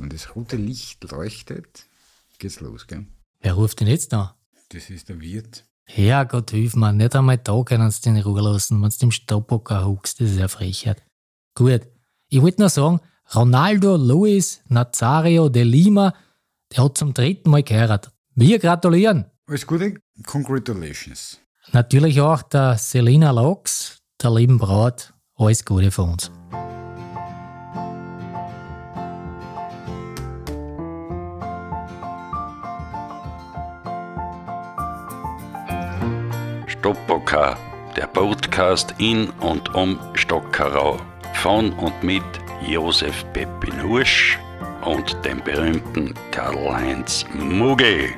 Wenn das rote Licht leuchtet, geht's los, gell? Wer ruft denn jetzt da? Das ist der Wirt. Herrgott, hilf mir, nicht einmal da können sie den in Ruhe lassen, wenn du im Stoppocker huckst, das ist ja Frechheit. Gut, ich wollte nur sagen, Ronaldo Luis Nazario de Lima, der hat zum dritten Mal geheiratet. Wir gratulieren. Alles Gute, congratulations. Natürlich auch der Selina Laux, der lieben Braut, alles Gute von uns. Stoppocker, der Podcast in und um Stockerau. Von und mit Josef Peppin Husch und dem berühmten Karl-Heinz Muggel.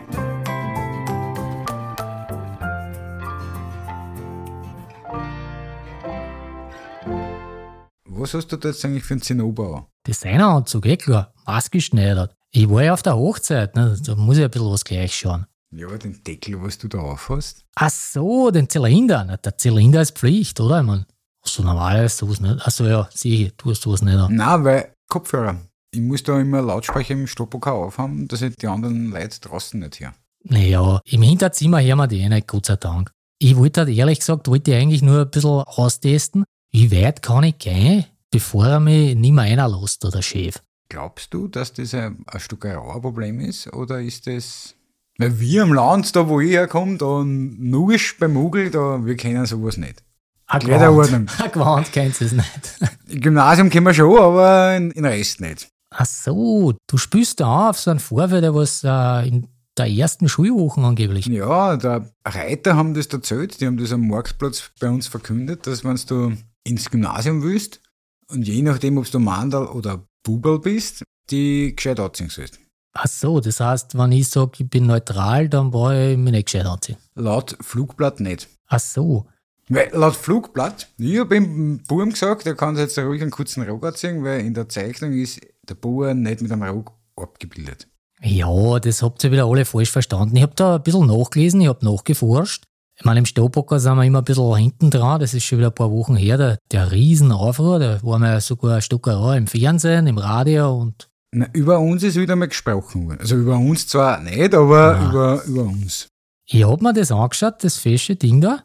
Was hast du da jetzt eigentlich für einen Zinnober? Designeranzug, eh klar, maßgeschneidert. Ich war ja auf der Hochzeit, ne? da muss ich ein bisschen was gleich schauen. Ja, den Deckel, was du da auf hast. Ach so, den Zylinder. Na, der Zylinder ist Pflicht, oder? Ich mein, hast du normalerweise sowas nicht? Ach so, ja, sicher, du hast sowas nicht. an. Nein, weil Kopfhörer. Ich muss da immer Lautsprecher im Stoppoker aufhaben, dass ich die anderen Leute draußen nicht höre. Naja, im Hinterzimmer hören wir die eh nicht, Gott sei Dank. Ich wollte halt ehrlich gesagt, wollte ich eigentlich nur ein bisschen austesten, wie weit kann ich gehen, bevor er mich nicht mehr reinlässt, der Chef. Glaubst du, dass das ein, ein Stück ein Problem ist? Oder ist das. Weil wir im Land, da wo ich herkomme, da nur ist beim Mugel, da, wir kennen sowas nicht. Kleiderordnung. Ein Gewand kennst du es nicht. Im Gymnasium kennen wir schon, aber in, in Rest nicht. Ach so, du spürst da auf so einen Vorfall, der was äh, in der ersten Schulwoche angeblich. Ja, der Reiter haben das erzählt, die haben das am Marktplatz bei uns verkündet, dass wenn du ins Gymnasium willst und je nachdem, ob du Mandal oder Bubel bist, die gescheit anziehen sollst. Ach so, das heißt, wenn ich sage, ich bin neutral, dann brauche ich mich nicht gescheit anziehen. Laut Flugblatt nicht. Ach so, Weil laut Flugblatt, ich habe dem Buben gesagt, der kann jetzt ruhig einen kurzen Rock anziehen, weil in der Zeichnung ist der Bauer nicht mit einem Rock abgebildet. Ja, das habt ihr wieder alle falsch verstanden. Ich habe da ein bisschen nachgelesen, ich habe nachgeforscht. Ich meine, im Staubocker sind wir immer ein bisschen hinten dran, das ist schon wieder ein paar Wochen her, der, der Riesenaufruhr, da waren wir sogar ein Stück im Fernsehen, im Radio und Na, über uns ist wieder mal gesprochen worden. Also über uns zwar nicht, aber Ja. über, über uns. ich habe mir das angeschaut, das fesche Ding da.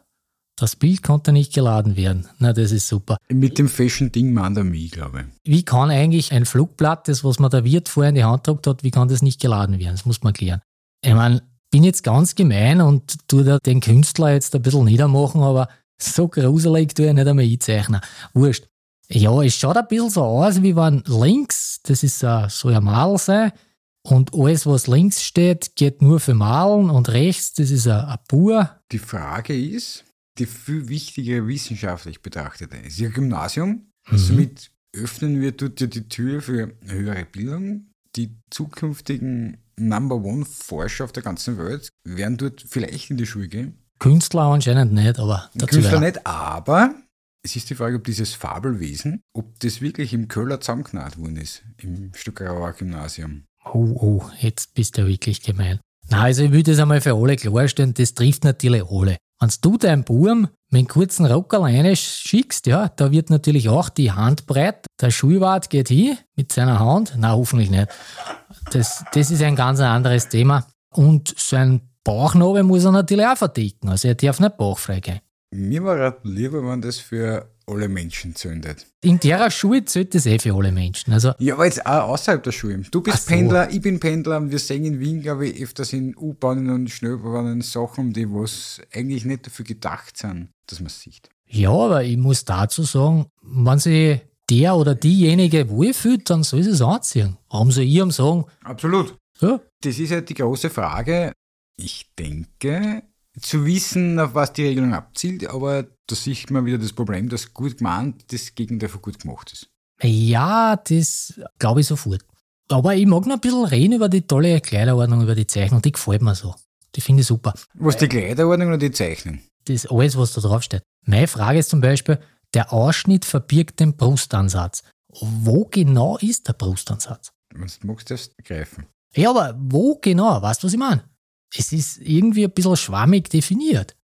Das Bild konnte nicht geladen werden. Na, das ist super. Mit dem Fashion Ding meint er mich, glaube ich. Wie kann eigentlich ein Flugblatt, das was mir der Wirt vorher in die Hand gedruckt hat, wie kann das nicht geladen werden? Das muss man klären. Ich meine, bin jetzt ganz gemein und tu da den Künstler jetzt ein bisschen niedermachen, aber so gruselig tue ich nicht einmal einzeichnen. Wurscht. Ja, es schaut ein bisschen so aus, wie wenn links, das ist äh, so ein Mal sein, und alles, was links steht, geht nur für Malen und rechts, das ist ein, ein Bauer. Die Frage ist, die viel wichtigere wissenschaftlich betrachtete, ist ja Gymnasium. Somit öffnen wir dort ja die Tür für höhere Bildung. Die zukünftigen Number One Forscher auf der ganzen Welt werden dort vielleicht in die Schule gehen. Künstler anscheinend nicht, aber dazu Künstler mehr. nicht, aber es ist die Frage, ob dieses Fabelwesen, ob das wirklich im Köhler zusammengenäht worden ist, im Stuckrauer Gymnasium. Oh, oh, jetzt bist du wirklich gemein. Na, also ich will das einmal für alle klarstellen, das trifft natürlich alle. Wenn du deinen Buben mit einem kurzen Rocker alleine schickst, ja, da wird natürlich auch die Hand breit. Der Schulwart geht hin mit seiner Hand. Na, hoffentlich nicht. Das, das ist ein ganz anderes Thema. Und sein Bauchnabel muss er natürlich auch verdecken. Also er darf nicht bauchfrei gehen. Mir war halt lieber, wenn das für alle Menschen zündet. In der Schule zählt das eh für alle Menschen. Also Ja, aber jetzt auch außerhalb der Schule. Du bist so. Pendler, ich bin Pendler und wir sehen in Wien, glaube ich, öfters in U-Bahnen und Schnellbahnen Sachen, die was eigentlich nicht dafür gedacht sind, dass man es sieht. Ja, aber ich muss dazu sagen, wenn sich der oder diejenige wohlfühlt, dann soll sie es anziehen. Soll ich ihm sagen, Absolut. ja, Das ist halt die große Frage. Ich denke, zu wissen, auf was die Regelung abzielt, aber da sieht man wieder das Problem, dass gut gemeint das Gegenteil von gut gemacht ist. ja, das glaube ich sofort. Aber ich mag noch ein bisschen reden über die tolle Kleiderordnung, über die Zeichnung, die gefällt mir so. Die finde ich super. Was die Kleiderordnung oder die Zeichnung? Das ist alles, was da draufsteht. Meine Frage ist zum Beispiel, der Ausschnitt verbirgt den Brustansatz. Wo genau ist der Brustansatz? Wenn du magst, darfst du greifen. Ja, aber wo genau? Weißt du, was ich meine? Es ist irgendwie ein bisschen schwammig definiert.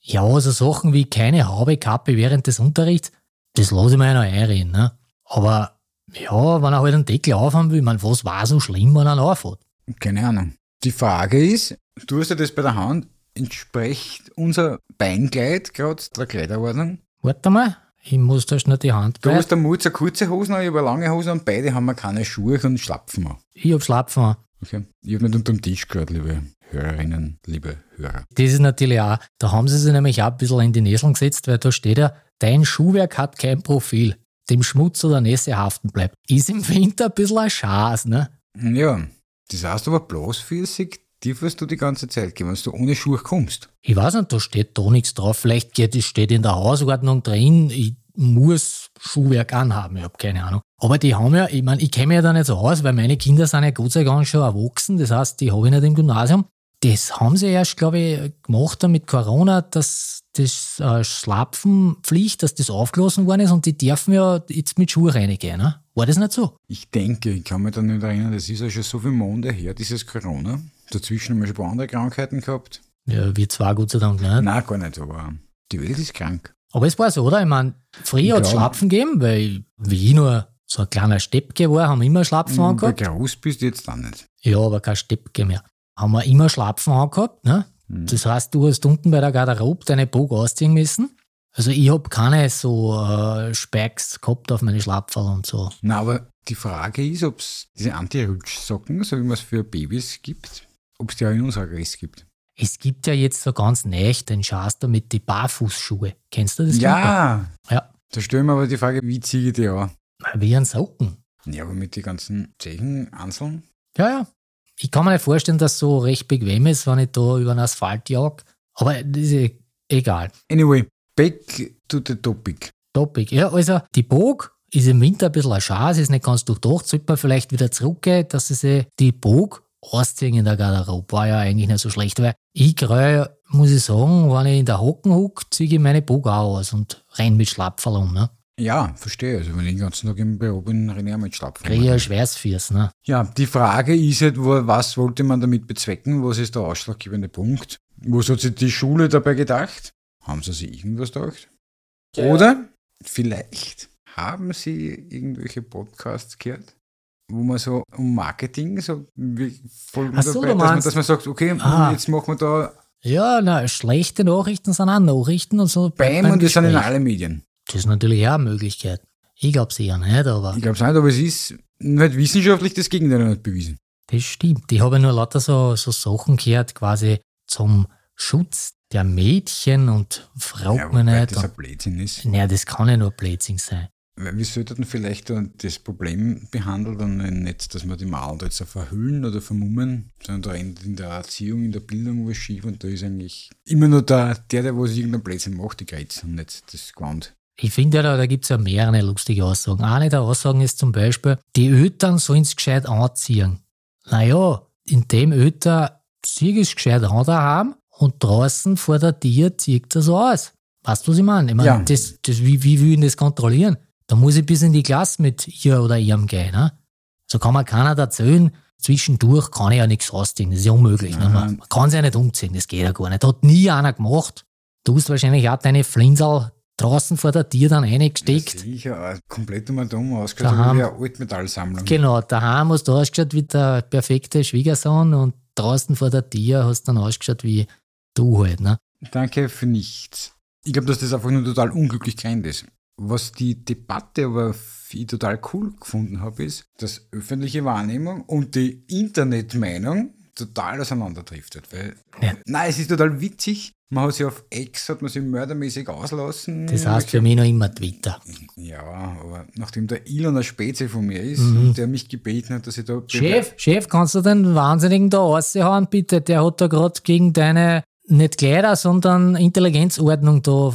Ja, so Sachen wie keine Haube, Kappe während des Unterrichts, das lasse ich mir ja noch einreden. Ne? Aber Ja, wenn er halt einen Deckel aufhaben will, meine, was war so schlimm, wenn er ihn aufhat? Keine Ahnung. Die Frage ist, du hast ja das bei der Hand, entspricht unser Beinkleid gerade der Kleiderordnung? Warte mal, ich muss da schnell die Hand Du hast der Mutz eine kurze Hose an, ich habe eine lange Hose an, beide haben wir keine Schuhe und Schlapfen an. Ich hab Schlapfen an. Okay. Ich habe nicht unterm Tisch gehört, liebe Hörerinnen, liebe Hörer. Das ist natürlich auch, da haben sie sich nämlich auch ein bisschen in die Näseln gesetzt, weil da steht ja, dein Schuhwerk hat kein Profil, dem Schmutz oder Nässe haften bleibt. Ist im Winter ein bisschen ein Schaß, ne? Ja, das heißt aber bloß flüssig, die wirst du die ganze Zeit gehen, wenn du ohne Schuhe kommst. Ich weiß nicht, da steht da nichts drauf. Vielleicht geht, es steht in der Hausordnung drin, ich muss Schuhwerk anhaben, ich habe keine Ahnung. Aber die haben ja, ich meine, ich kenne mich ja da nicht so aus, weil meine Kinder sind ja Gott sei Dank schon erwachsen, das heißt, die habe ich nicht im Gymnasium. Das haben sie erst, glaube ich, gemacht mit Corona, dass das äh, Schlapfenpflicht, dass das aufgelassen worden ist und die dürfen ja jetzt mit Schuhe reingehen. Ne? War das nicht so? Ich denke, ich kann mich da nicht erinnern, das ist ja schon so viele Monate her, dieses Corona. Dazwischen haben wir schon ein paar andere Krankheiten gehabt. Ja, wir zwar Gott sei Dank nicht. Nein, gar nicht, aber die Welt ist krank. Aber es war so, oder? Ich meine, früher hat es. Schlapfen gegeben, weil wie ich nur so ein kleiner Steppke war, haben immer Schlapfen Wenn du angehabt. groß bist, jetzt dann nicht. Ja, aber kein Steppke mehr. Haben wir immer Schlapfen angehabt, ne? Mhm. Das heißt, du hast unten bei der Garderobe deine Bogen ausziehen müssen. Also ich hab keine so äh, Spikes gehabt auf meine Schlapferl und so. Na, aber die Frage ist, ob es diese Anti-Rutschsocken, so wie man es für Babys gibt, ob es die auch in unserer Größe gibt. Es gibt ja jetzt so ganz neu den Schaster mit die Barfußschuhe. Kennst du das? Ja! Ja. Da stellen wir aber die Frage, wie ziehe ich die an? Wie ein Socken. Ja, aber mit den ganzen Zechen, Anseln. Ja, ja. Ich kann mir nicht vorstellen, dass es so recht bequem ist, wenn ich da über den Asphalt jag. Aber das ist eh egal. Anyway, back to the topic. Topic. Ja, also die Bog ist im Winter ein bisschen ein Schaß, ist nicht ganz durchdacht. Sollte man vielleicht wieder zurückgehen, dass sie sich die Bog ausziehen in der Garderobe. War ja eigentlich nicht so schlecht, weil ich gerade, muss ich sagen, wenn ich in der Hocken huck, ziehe ich meine Bog auch aus und renn mit Schlapferl um. Ne? Ja, verstehe. Also wenn ich den ganzen Tag im Büro bin, renne ich auch mit Schlapfen. Kriege ich ein Schweißfiers. Ne? Ja, die Frage ist halt, wo- was wollte man damit bezwecken? Was ist der ausschlaggebende Punkt? Was hat sich die Schule dabei gedacht? Haben sie sich irgendwas gedacht? Oder vielleicht haben sie irgendwelche Podcasts gehört, wo man so um Marketing so Ach so, dabei, dass, man, dass man sagt, okay, Ah. jetzt machen wir da Ja, na, schlechte Nachrichten sind auch Nachrichten und so. Bam beim und das sind in Gespräch. alle Medien. Das ist natürlich auch eine Möglichkeit. Ich glaube eher nicht, aber Ich glaube es nicht, aber es ist nicht wissenschaftlich das Gegenteil nicht bewiesen. das stimmt. Ich habe nur lauter so, so Sachen gehört, quasi zum Schutz der Mädchen und fragt Ja, mich wobei nicht. das ein Blödsinn ist. Naja, das kann ja nur Blödsinn sein. Weil wir sollten vielleicht da das Problem behandeln und nicht, dass wir die Mauern da jetzt verhüllen oder vermummen, sondern da endet in der Erziehung, in der Bildung was schief und da ist eigentlich immer nur der, der, der was irgendein Blödsinn macht, die Grenze und nicht das Gewand. Ich finde ja, da, da gibt es ja mehrere lustige Aussagen. Eine der Aussagen ist zum Beispiel, die Eltern sollen es gescheit anziehen. Naja, in dem Eltern zieh es gescheit an daheim und draußen vor der Tür zieht das aus. Weißt du, was ich meine? Ich meine, Ja. das, das, wie, wie will ich das kontrollieren? Da muss ich bis in die Klasse mit ihr oder ihrem gehen. Ne? So kann man keiner erzählen, zwischendurch kann ich ja nichts ausziehen. Das ist ja unmöglich. Ne? Man, kann sich ja nicht umziehen, das geht ja gar nicht. Hat nie einer gemacht. Du hast wahrscheinlich auch deine Flinsel draußen vor der Tür dann reingesteckt. Sicher, auch komplett um und um ausgeschaut, Daheim. wie eine Altmetallsammlung. Genau, daheim hast du ausgeschaut wie der perfekte Schwiegersohn und draußen vor der Tür hast du dann ausgeschaut wie du halt. Ne? Danke für nichts. Ich glaube, dass das einfach nur total unglücklich gemeint ist. Was die Debatte aber ich total cool gefunden habe, ist, dass öffentliche Wahrnehmung und die Internetmeinung total auseinanderdriftet. Weil, Ja. Nein, es ist total witzig. Man hat sich auf X, hat man sich mördermäßig auslassen. Das heißt für mich noch immer Twitter. Ja, aber nachdem der Elon eine Spezi von mir ist Mhm. und der mich gebeten hat, dass ich da... Chef, Chef, kannst du den Wahnsinnigen da raushauen, bitte? Der hat da gerade gegen deine, nicht Kleider, sondern Intelligenzordnung da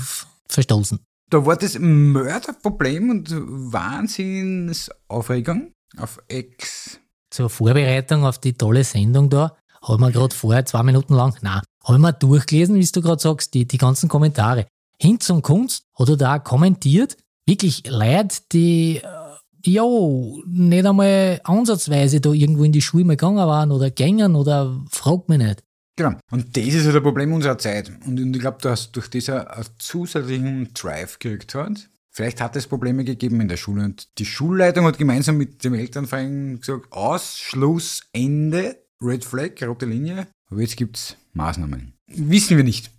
verstoßen. Da war das Mörderproblem und Wahnsinnsaufregung auf X. Zur Vorbereitung auf die tolle Sendung da, ich mir gerade vorher zwei Minuten lang, nein, habe ich mir durchgelesen, wie du gerade sagst, die, die ganzen Kommentare. Hin zum Kunst hat er da kommentiert, wirklich Leute, die, äh, ja, nicht einmal ansatzweise da irgendwo in die Schule mal gegangen waren oder gängen oder fragt mich nicht. Genau. Und das ist halt ein Problem unserer Zeit. Und ich glaube, dass durch das er einen zusätzlichen Drive gekriegt hat, Vielleicht hat es Probleme gegeben in der Schule und die Schulleitung hat gemeinsam mit dem Elternverein gesagt, aus, Schluss, Ende, Red Flag, rote Linie, aber jetzt gibt es Maßnahmen. Wissen wir nicht.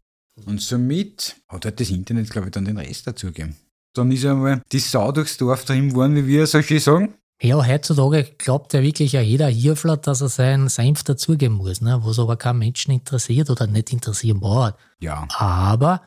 Und somit hat halt das Internet, glaube ich, dann den Rest dazugegeben. Dann ist einmal die Sau durchs Dorf drin worden, wie wir so schön sagen. Ja, heutzutage glaubt ja wirklich ja jeder Hirfler, dass er seinen Senf dazugeben muss, ne? was aber kein Menschen interessiert oder nicht interessieren war. Ja. Aber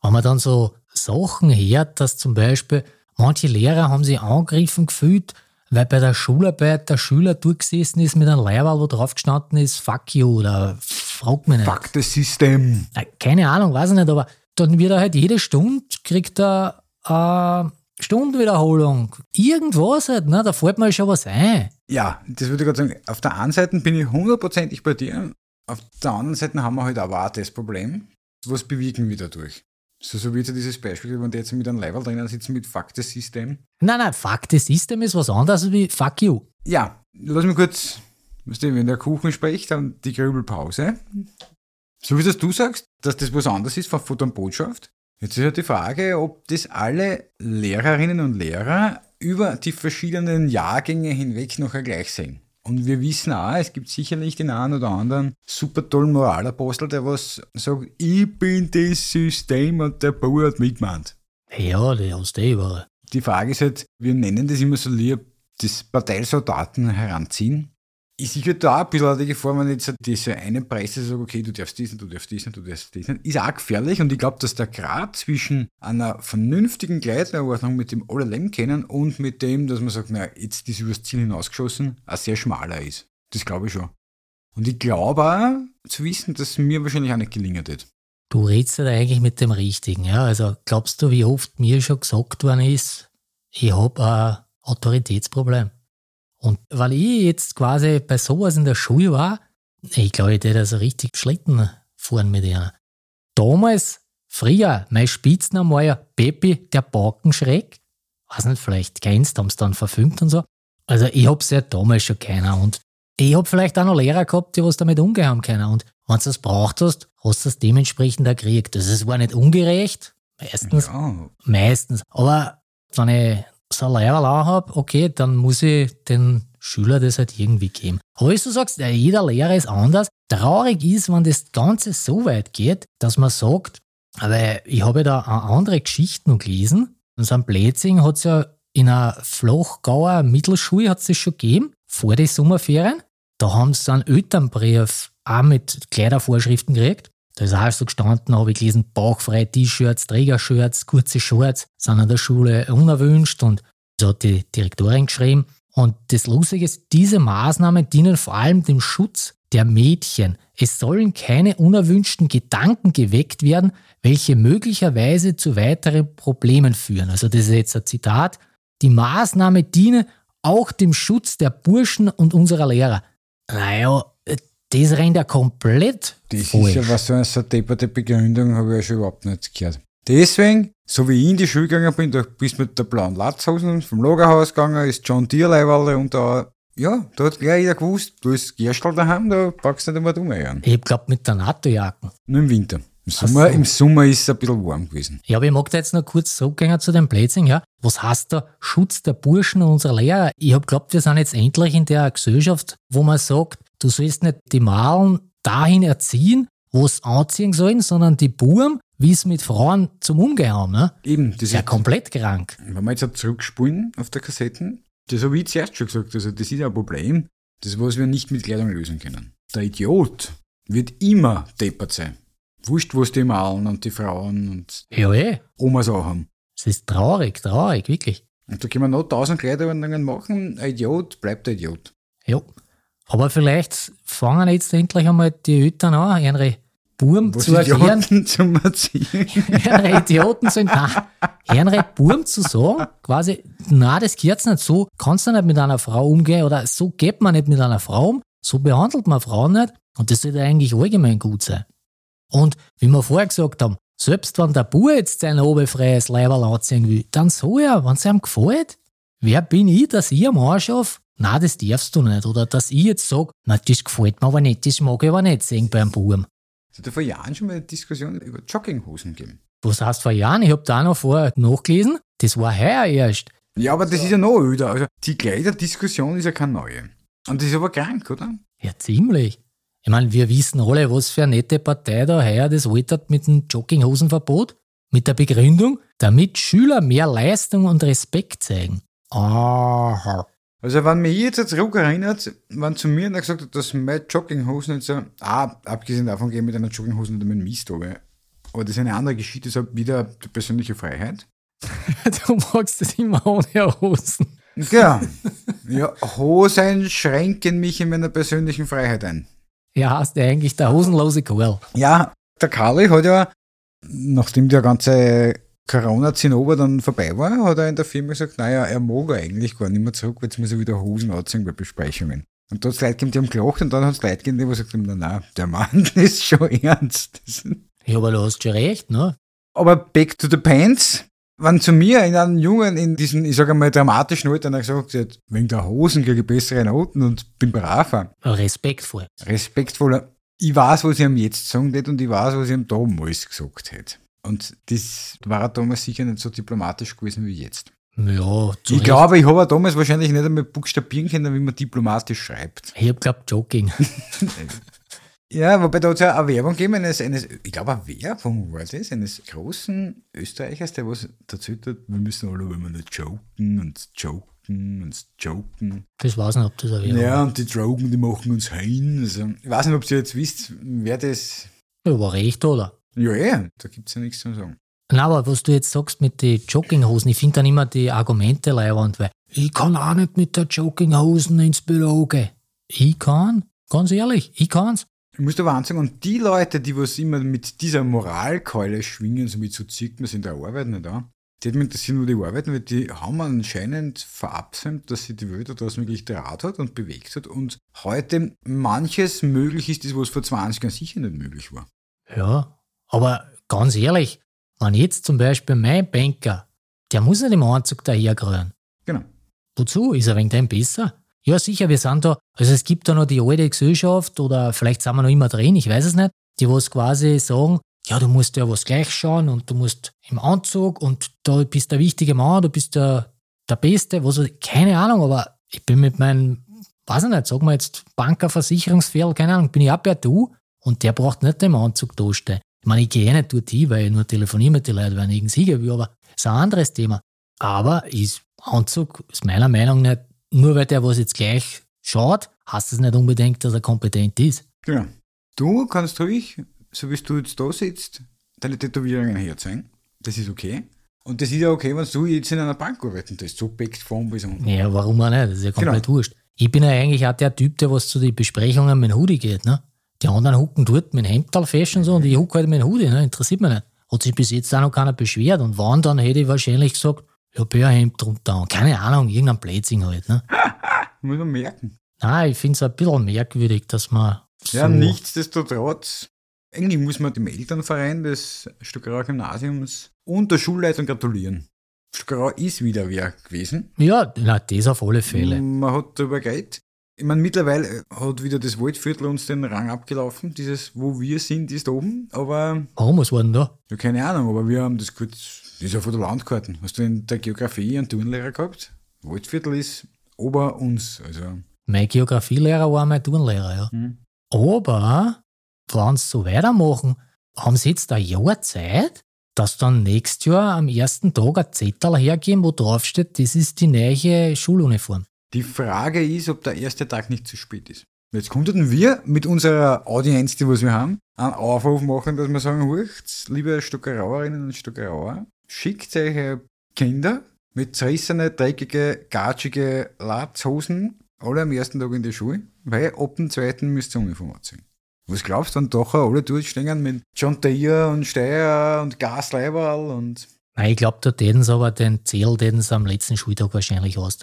wenn man dann so Sachen hört, dass zum Beispiel manche Lehrer haben sich angegriffen gefühlt, weil bei der Schularbeit der Schüler durchgesessen ist mit einem Leiberl, wo drauf gestanden ist, fuck you oder frag mich nicht. Fuck das System. Keine Ahnung, weiß ich nicht, aber dann wird er halt jede Stunde, kriegt er äh, Stundenwiederholung. Irgendwas halt, ne? da fällt mir schon was ein. Ja, das würde ich gerade sagen. Auf der einen Seite bin ich hundertprozentig bei dir. Auf der anderen Seite haben wir halt aber auch das Problem. Was bewegen wir dadurch? So, so wird ja dieses Beispiel, wenn die jetzt mit einem Level drinnen sitzen mit Fuck the System. Nein, nein, Fuck the System ist was anderes wie Fuck you. Ja, lass mich kurz, weißt du, wenn der Kuchen spricht, dann die Grübelpause. So wie das du sagst, dass das was anderes ist von, von der Botschaft. Jetzt ist ja die Frage, ob das alle Lehrerinnen und Lehrer über die verschiedenen Jahrgänge hinweg noch gleich sehen. Und wir wissen auch, es gibt sicherlich den einen oder anderen super tollen Moralapostel, der was sagt, ich bin das System und der Bauer hat mitgemacht. Ja, die hast du eh überall. Die Frage ist halt, wir nennen das immer so lieb, das Parteisoldaten heranziehen. Ich sehe halt da ein bisschen die Gefahr, wenn jetzt diese eine Presse sagt, okay, du darfst diesen, du darfst diesen, du darfst diesen, ist auch gefährlich und ich glaube, dass der Grad zwischen einer vernünftigen Gleitordnung, mit dem leben kennen und mit dem, dass man sagt, na, jetzt ist übers Ziel hinausgeschossen, auch sehr schmaler ist. Das glaube ich schon. Und ich glaube auch zu wissen, dass mir wahrscheinlich auch nicht gelingen wird. Du redest halt eigentlich mit dem Richtigen, ja. Also glaubst du, wie oft mir schon gesagt worden ist, ich habe ein Autoritätsproblem. Und weil ich jetzt quasi bei sowas in der Schule war, ich glaube, ich hätte also richtig Schlitten fahren mit ihr. Damals, früher, mein Spitzname war ja Peppi, der Balkenschreck. Weiß nicht, vielleicht kennst du, haben es dann verfilmt und so. Also ich hab's ja damals schon keiner und ich hab vielleicht auch noch Lehrer gehabt, die was damit umgehen haben können. Und wenn du das braucht hast, hast du es dementsprechend auch gekriegt. Das ist zwar nicht ungerecht, meistens, Ja, meistens, aber wenn ich ein Lehrer habe, okay, dann muss ich den Schüler das halt irgendwie geben. Aber wie du sagst, ja, jeder Lehrer ist anders. Traurig ist, wenn das Ganze so weit geht, dass man sagt, aber ich habe da andere Geschichte noch gelesen. In so einem Blätzing hat es ja in einer Flachgauer Mittelschule hat's das schon gegeben, vor den Sommerferien. Da haben sie einen Elternbrief auch mit Kleidervorschriften gekriegt. Da ist auch so gestanden, habe ich gelesen, bauchfreie T-Shirts, Trägershirts, kurze Shorts sind an der Schule unerwünscht und so hat die Direktorin geschrieben. Und das Lustige ist, diese Maßnahmen dienen vor allem dem Schutz der Mädchen. Es sollen keine unerwünschten Gedanken geweckt werden, welche möglicherweise zu weiteren Problemen führen. Also das ist jetzt ein Zitat. Die Maßnahmen dienen auch dem Schutz der Burschen und unserer Lehrer. Naja, das rennt ja komplett Das falsch. ist ja was so eine depperte Begründung, habe ich ja schon überhaupt nicht gehört. Deswegen, so wie ich in die Schule gegangen bin, da bist mit der blauen Latzhosen vom Lagerhaus gegangen, ist John Deere Leihwalle und da, ja, da hat gleich jeder gewusst, du hast Gerstl daheim, da packst du nicht einmal drum. Ich glaub mit der NATO-Jacken. Nur im Winter. Im Sommer, so. im Sommer ist es ein bisschen warm gewesen. Ja, aber ich mag da jetzt noch kurz zurückgehen zu dem Plätzchen, ja. Was heißt da Schutz der Burschen und unserer Lehrer? Ich hab glaubt, wir sind jetzt endlich in der Gesellschaft, wo man sagt, du sollst nicht die Malen dahin erziehen, wo sie anziehen sollen, sondern die Buben, wie es mit Frauen zum Umgehen haben. Ne? Eben, das ist ja komplett krank. wenn wir jetzt zurückspulen auf der Kassetten, das habe ich zuerst schon gesagt, also das ist ein Problem, das was wir nicht mit Kleidung lösen können. Der Idiot wird immer deppert sein. Wurscht, was die malen und die Frauen und Ja, eh. Omas auch haben. Es ist traurig, traurig, wirklich. Und da können wir noch tausend Kleiderordnungen machen. Ein Idiot bleibt ein Idiot. Ja. Aber vielleicht fangen jetzt endlich einmal die Eltern an, ihre Was zu erklären, Idioten zum Erziehen. ihre Idioten sind, nein, ihre Buben zu sagen, quasi, na, das gehört nicht so, kannst du nicht mit einer Frau umgehen oder so geht man nicht mit einer Frau um, so behandelt man Frauen nicht und das sollte eigentlich allgemein gut sein. Und wie wir vorher gesagt haben, selbst wenn der Bub jetzt sein oberfreies Leiberl anziehen will, dann soll er, wenn es ihm gefällt. Wer bin ich, dass ich am Arsch auf? Na, das darfst du nicht. Oder dass ich jetzt sage, na, das gefällt mir aber nicht, das mag ich aber nicht sehen beim Buben. Es hat ja vor Jahren schon mal eine Diskussion über Jogginghosen gegeben. Was heißt vor Jahren? Ich habe da noch vorher nachgelesen. Das war heuer erst. Ja, aber das ist ja noch öder. Also die Kleiderdiskussion ist ja keine neue. Und das ist aber krank, oder? Ja, ziemlich. Ich meine, wir wissen alle, was für eine nette Partei da heuer das altert mit dem Jogginghosenverbot. Mit der Begründung, damit Schüler mehr Leistung und Respekt zeigen. Aha. Also wenn mich jetzt zurückerinnert, wenn zu mir einer gesagt hat, dass meine Jogginghosen jetzt so, ah, abgesehen davon gehen mit einer Jogginghosen oder mit einem Mist aber, aber das ist eine andere Geschichte, das ist wieder die persönliche Freiheit. du magst das immer ohne Hosen. Ja, ja, Hosen schränken mich in meiner persönlichen Freiheit ein. Ja, hast du eigentlich der hosenlose Kerl. Ja, der Karl hat ja, nachdem der ganze Corona-Zinnober dann vorbei war, hat er in der Firma gesagt, naja, er mag eigentlich gar nicht mehr zurück, weil jetzt muss er wieder Hosen anziehen bei Besprechungen. Und da hat es Leute gegeben, die haben gelacht und dann hat es Leute gegeben, die gesagt haben, na, na, der Mann ist schon ernst. Ja, aber du hast schon recht, ne? Aber back to the pants. Wenn zu mir in einem Jungen in diesen, ich sage mal, dramatischen Alter gesagt hat, wegen der Hosen kriege ich bessere Noten und bin braver. Respektvoll. Respektvoller. Ich weiß, was ich ihm jetzt sagen hätte und ich weiß, was ich ihm damals gesagt hätte. Und das war damals sicher nicht so diplomatisch gewesen wie jetzt. Ja, ich Recht. glaube, ich habe damals wahrscheinlich nicht einmal buchstabieren können, wie man diplomatisch schreibt. Ich habe glaubt Joking. ja, wobei da hat es ja eine Werbung gegeben, eines, eines ich glaube, eine Werbung war das, eines großen Österreichers, der was dazu hat, wir müssen alle immer nur joken und joken und joken. Das weiß nicht, ob das eine Werbung Ja, und die Drogen, die machen uns hein. Also, ich weiß nicht, ob ihr jetzt wisst, wer das. Ja, war recht, oder? Ja, eh, da gibt es ja nichts zu sagen. Na, aber was du jetzt sagst mit den Jogginghosen, ich finde dann immer die Argumente leiwand, weil ich kann auch nicht mit der Jogginghosen ins Büro gehen. Ich kann, ganz ehrlich, ich kann's. Ich muss da wahnsinnig und die Leute, die was immer mit dieser Moralkeule schwingen, so wie so zieht man in der Arbeit nicht an, die hat mich interessiert, wo die arbeiten, weil die haben anscheinend verabsäumt, dass sie die Welt das wirklich Draht hat und bewegt hat und heute manches möglich ist, das was vor 20 Jahren sicher nicht möglich war. Ja, aber ganz ehrlich, wenn jetzt zum Beispiel mein Banker, der muss nicht im Anzug daherkriegen. Genau. Wozu? Ist er wegen dem besser? Ja, sicher, wir sind da, also es gibt da noch die alte Gesellschaft oder vielleicht sind wir noch immer drin, ich weiß es nicht, die was quasi sagen, ja, du musst ja was gleich schauen und du musst im Anzug und da bist der wichtige Mann, du bist der, der Beste, was, keine Ahnung, aber ich bin mit meinem, weiß ich nicht, sag mal jetzt Banker, Versicherungsfehler, keine Ahnung, bin ich auch per Du und der braucht nicht im Anzug dastehen. Ich meine, ich gehe nicht dort hin, weil ich nur telefoniere mit den Leuten, wenn ich irgendwas hingehen will, aber das ist ein anderes Thema. Aber ist Anzug, ist meiner Meinung nach, nur weil der was jetzt gleich schaut, heißt das nicht unbedingt, dass er kompetent ist. Genau. Du kannst ruhig, so wie du jetzt da sitzt, deine Tätowierungen herzeigen. Das ist okay. Und das ist ja okay, wenn du jetzt in einer Bank arbeiten tust, so backt von bis unten. Ja, warum auch nicht? Das ist ja komplett genau. wurscht. Ich bin ja eigentlich auch der Typ, der was zu den Besprechungen mit dem Hoodie geht. Ne? Die anderen hucken dort mit dem Hemdtal fest und so und ich hucke halt mit dem Hoodie, ne? interessiert mich nicht. Hat sich bis jetzt auch noch keiner beschwert und wann, dann hätte ich wahrscheinlich gesagt, ja, Bärhemd drunter und keine Ahnung, irgendein Blödsinn halt. Ne? Muss man merken. Nein, ich finde es ein bisschen merkwürdig, dass man. So ja, nichtsdestotrotz, eigentlich muss man dem Elternverein des Stuckerauer Gymnasiums und der Schulleitung gratulieren. Stuckerau ist wieder wer gewesen. Ja, na, das auf alle Fälle. Man hat darüber geredet. Ich meine, mittlerweile hat wieder das Waldviertel uns den Rang abgelaufen. Dieses, wo wir sind, ist oben. Aber. Warum, was war denn da? Ja, keine Ahnung, aber wir haben das kurz. Das ist ja von der Landkarten. Hast du in der Geografie einen Turnlehrer gehabt? Waldviertel ist ober uns. Also. Mein Geografielehrer war mein Turnlehrer, ja. Mhm. Aber, wenn sie so weitermachen, haben sie jetzt ein Jahr Zeit, dass dann nächstes Jahr am ersten Tag ein Zettel hergeben, wo draufsteht, das ist die neue Schuluniform. Die Frage ist, ob der erste Tag nicht zu spät ist. Jetzt könnten wir mit unserer Audienz, die was wir haben, einen Aufruf machen, dass wir sagen, hurcht, liebe Stuckerauerinnen und Stuckerauer, schickt eure Kinder mit zerrissene, dreckige, gatschige Latzhosen alle am ersten Tag in die Schule, weil ab dem zweiten müsst ihr Uniform anziehen. Was glaubst du, dann doch alle durchstehen mit John Deere und Steyr und Gasleiberl und... Nein, ich glaube, da täten sie aber den Zähl, den sie am letzten Schultag wahrscheinlich aus.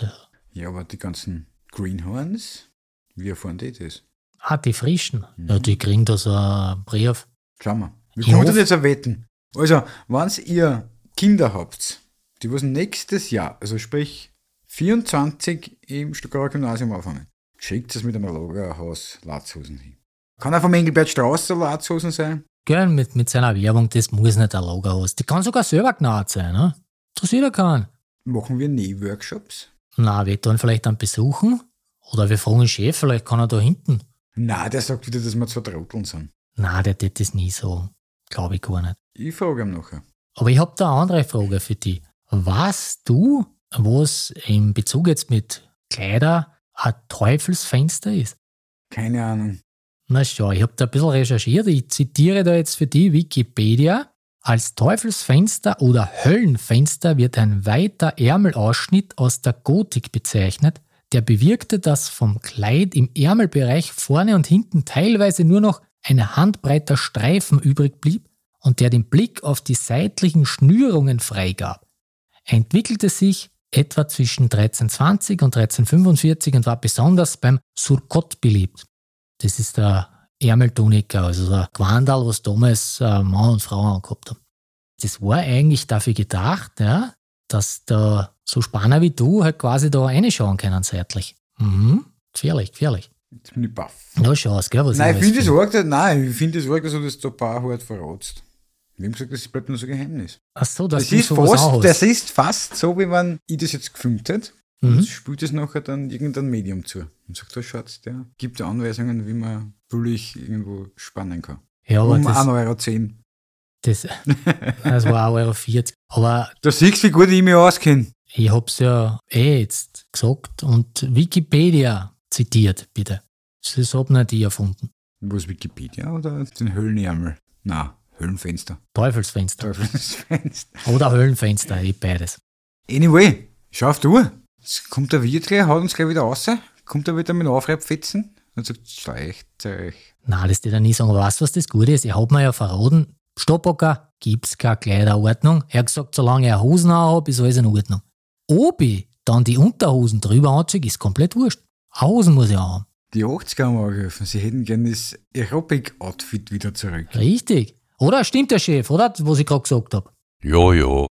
Ja, aber die ganzen Greenhorns, wie erfahren die das? Ah, die frischen. Mhm. Ja, die kriegen da so einen Brief. Schau mal. Wir können jetzt auch wetten. Also, wenn ihr Kinder habt, die was nächstes Jahr, also sprich 24 im Stuttgarter Gymnasium aufhängen, schickt es mit einer Lagerhaus Latzhosen hin. Kann auch vom Engelbert Straußer Latzhosen sein, Gell, mit, mit seiner Werbung, das muss nicht ein haben. Die kann sogar selber genäht sein, ne? Interessiert ja keinen. Machen wir Nähworkshops? Na, wir tun vielleicht dann besuchen. Oder wir fragen den Chef, vielleicht kann er da hinten. Na, der sagt wieder, dass wir zwei Trotteln sind. Na, der tät das nie so. Glaube ich gar nicht. Ich frage ihn nachher. Aber ich habe da eine andere Frage für dich. Weißt du, was in Bezug jetzt mit Kleider ein Teufelsfenster ist? Keine Ahnung. Na schau, ich habe da ein bisschen recherchiert. Ich zitiere da jetzt für die Wikipedia. Als Teufelsfenster oder Höllenfenster wird ein weiter Ärmelausschnitt aus der Gotik bezeichnet, der bewirkte, dass vom Kleid im Ärmelbereich vorne und hinten teilweise nur noch ein handbreiter Streifen übrig blieb und der den Blick auf die seitlichen Schnürungen freigab. Entwickelte sich etwa zwischen 1320 und 1345 und war besonders beim Surkot beliebt. Das ist der Ärmeltuniker, also der Quandal, was damals äh, Mann und Frau angehabt haben. Das war eigentlich dafür gedacht, ja, dass da so Spanner wie du halt quasi da reinschauen können seitlich. Mhm. Gefährlich, gefährlich. Jetzt bin ich baff. Ja, schau's, gell, was Nein, ich finde es arg, nein, ich finde es arg, dass du das da ein paar halt verratst. Wir haben gesagt, das bleibt nur so ein Geheimnis. Ach so, Das du ist, fast, das ist fast so, wie wenn ich das jetzt gefilmt hätte. Mhm. Und spielt es nachher dann irgendein Medium zu. Und sagt, da schaut, der gibt Anweisungen, wie man billig irgendwo spannen kann. Ja, aber um das, 1,10 Euro. das, das war 1,40 Euro. Aber Da siehst du, wie gut ich mich auskenne. ich hab's ja eh jetzt gesagt und Wikipedia zitiert, bitte. Das hab nicht ich erfunden. Was Wikipedia oder den Höllenärmel? Na, Höllenfenster. Teufelsfenster. Teufelsfenster. Oder Höllenfenster, eh beides. Anyway, schau auf die Uhr. Jetzt kommt der Wirt gleich, haut uns gleich wieder raus. Kommt er wieder mit Aufreibfetzen und sagt, schleicht euch. Na, das dir nie sagen. Aber weißt du, was das Gute ist? Ich hab mir ja verraten, Stoppocker gibt's keine Kleiderordnung. Er hat gesagt, solange er Hosen anhab, ist alles in Ordnung. Ob ich dann die Unterhosen drüber anziehe, ist komplett wurscht. Hosen muss ich haben. Die 80er haben angerufen, sie hätten gerne das Aerobic-Outfit wieder zurück. Richtig. Oder stimmt der Chef, oder? Was ich gerade gesagt hab. Ja, ja.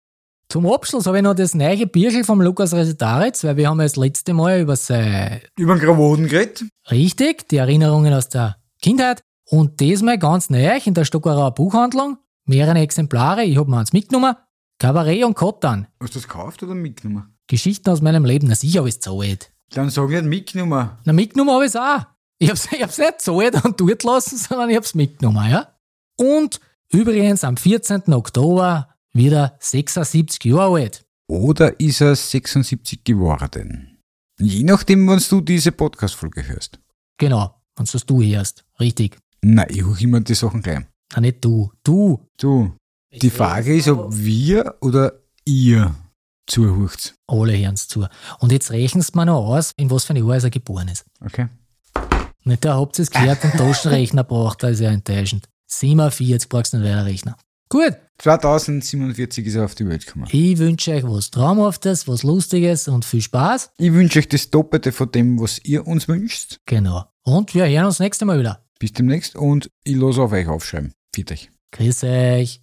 Zum Abschluss habe ich noch das neue Bierchen vom Lukas Resetaritz, weil wir haben ja das letzte Mal über sein Über den Gravoden geredet. Richtig, die Erinnerungen aus der Kindheit. Und diesmal ganz neu in der Stockerauer Buchhandlung. Mehrere Exemplare, ich habe mir eins mitgenommen. Kabarett und Kottan. Hast du das gekauft oder mitgenommen? Geschichten aus meinem Leben. Na sicher habe ich es gezahlt. Dann sag ich nicht mitgenommen. Na, mitgenommen habe ich es auch. Ich habe es nicht gezahlt und dort lassen, sondern ich habe es mitgenommen, ja. Und übrigens am 14. Oktober wieder 76 Jahre alt. Oder ist er 76 geworden? Je nachdem, wann du diese Podcast-Folge hörst. Genau, wenn das du hörst. Richtig. Nein, ich hole immer die Sachen gleich. Na, nicht du. Du. Du, die Frage ist, ob wir oder ihr zuhört. Alle hören's zu. Und jetzt rechenst mir noch aus, in was für ein Jahr er geboren ist. Okay? Nicht, da habt ihr es gehört, den Taschenrechner braucht er, ist ja enttäuschend. 47 brauchst du nicht weiter rechnen. Gut, 2047 ist er auf die Welt gekommen. ich wünsche euch was Traumhaftes, was Lustiges und viel Spaß. Ich wünsche euch das Doppelte von dem, was ihr uns wünscht. Genau. Und wir hören uns nächstes Mal wieder. Bis demnächst und ich los auf euch aufschreiben. Viert euch. Grüß euch.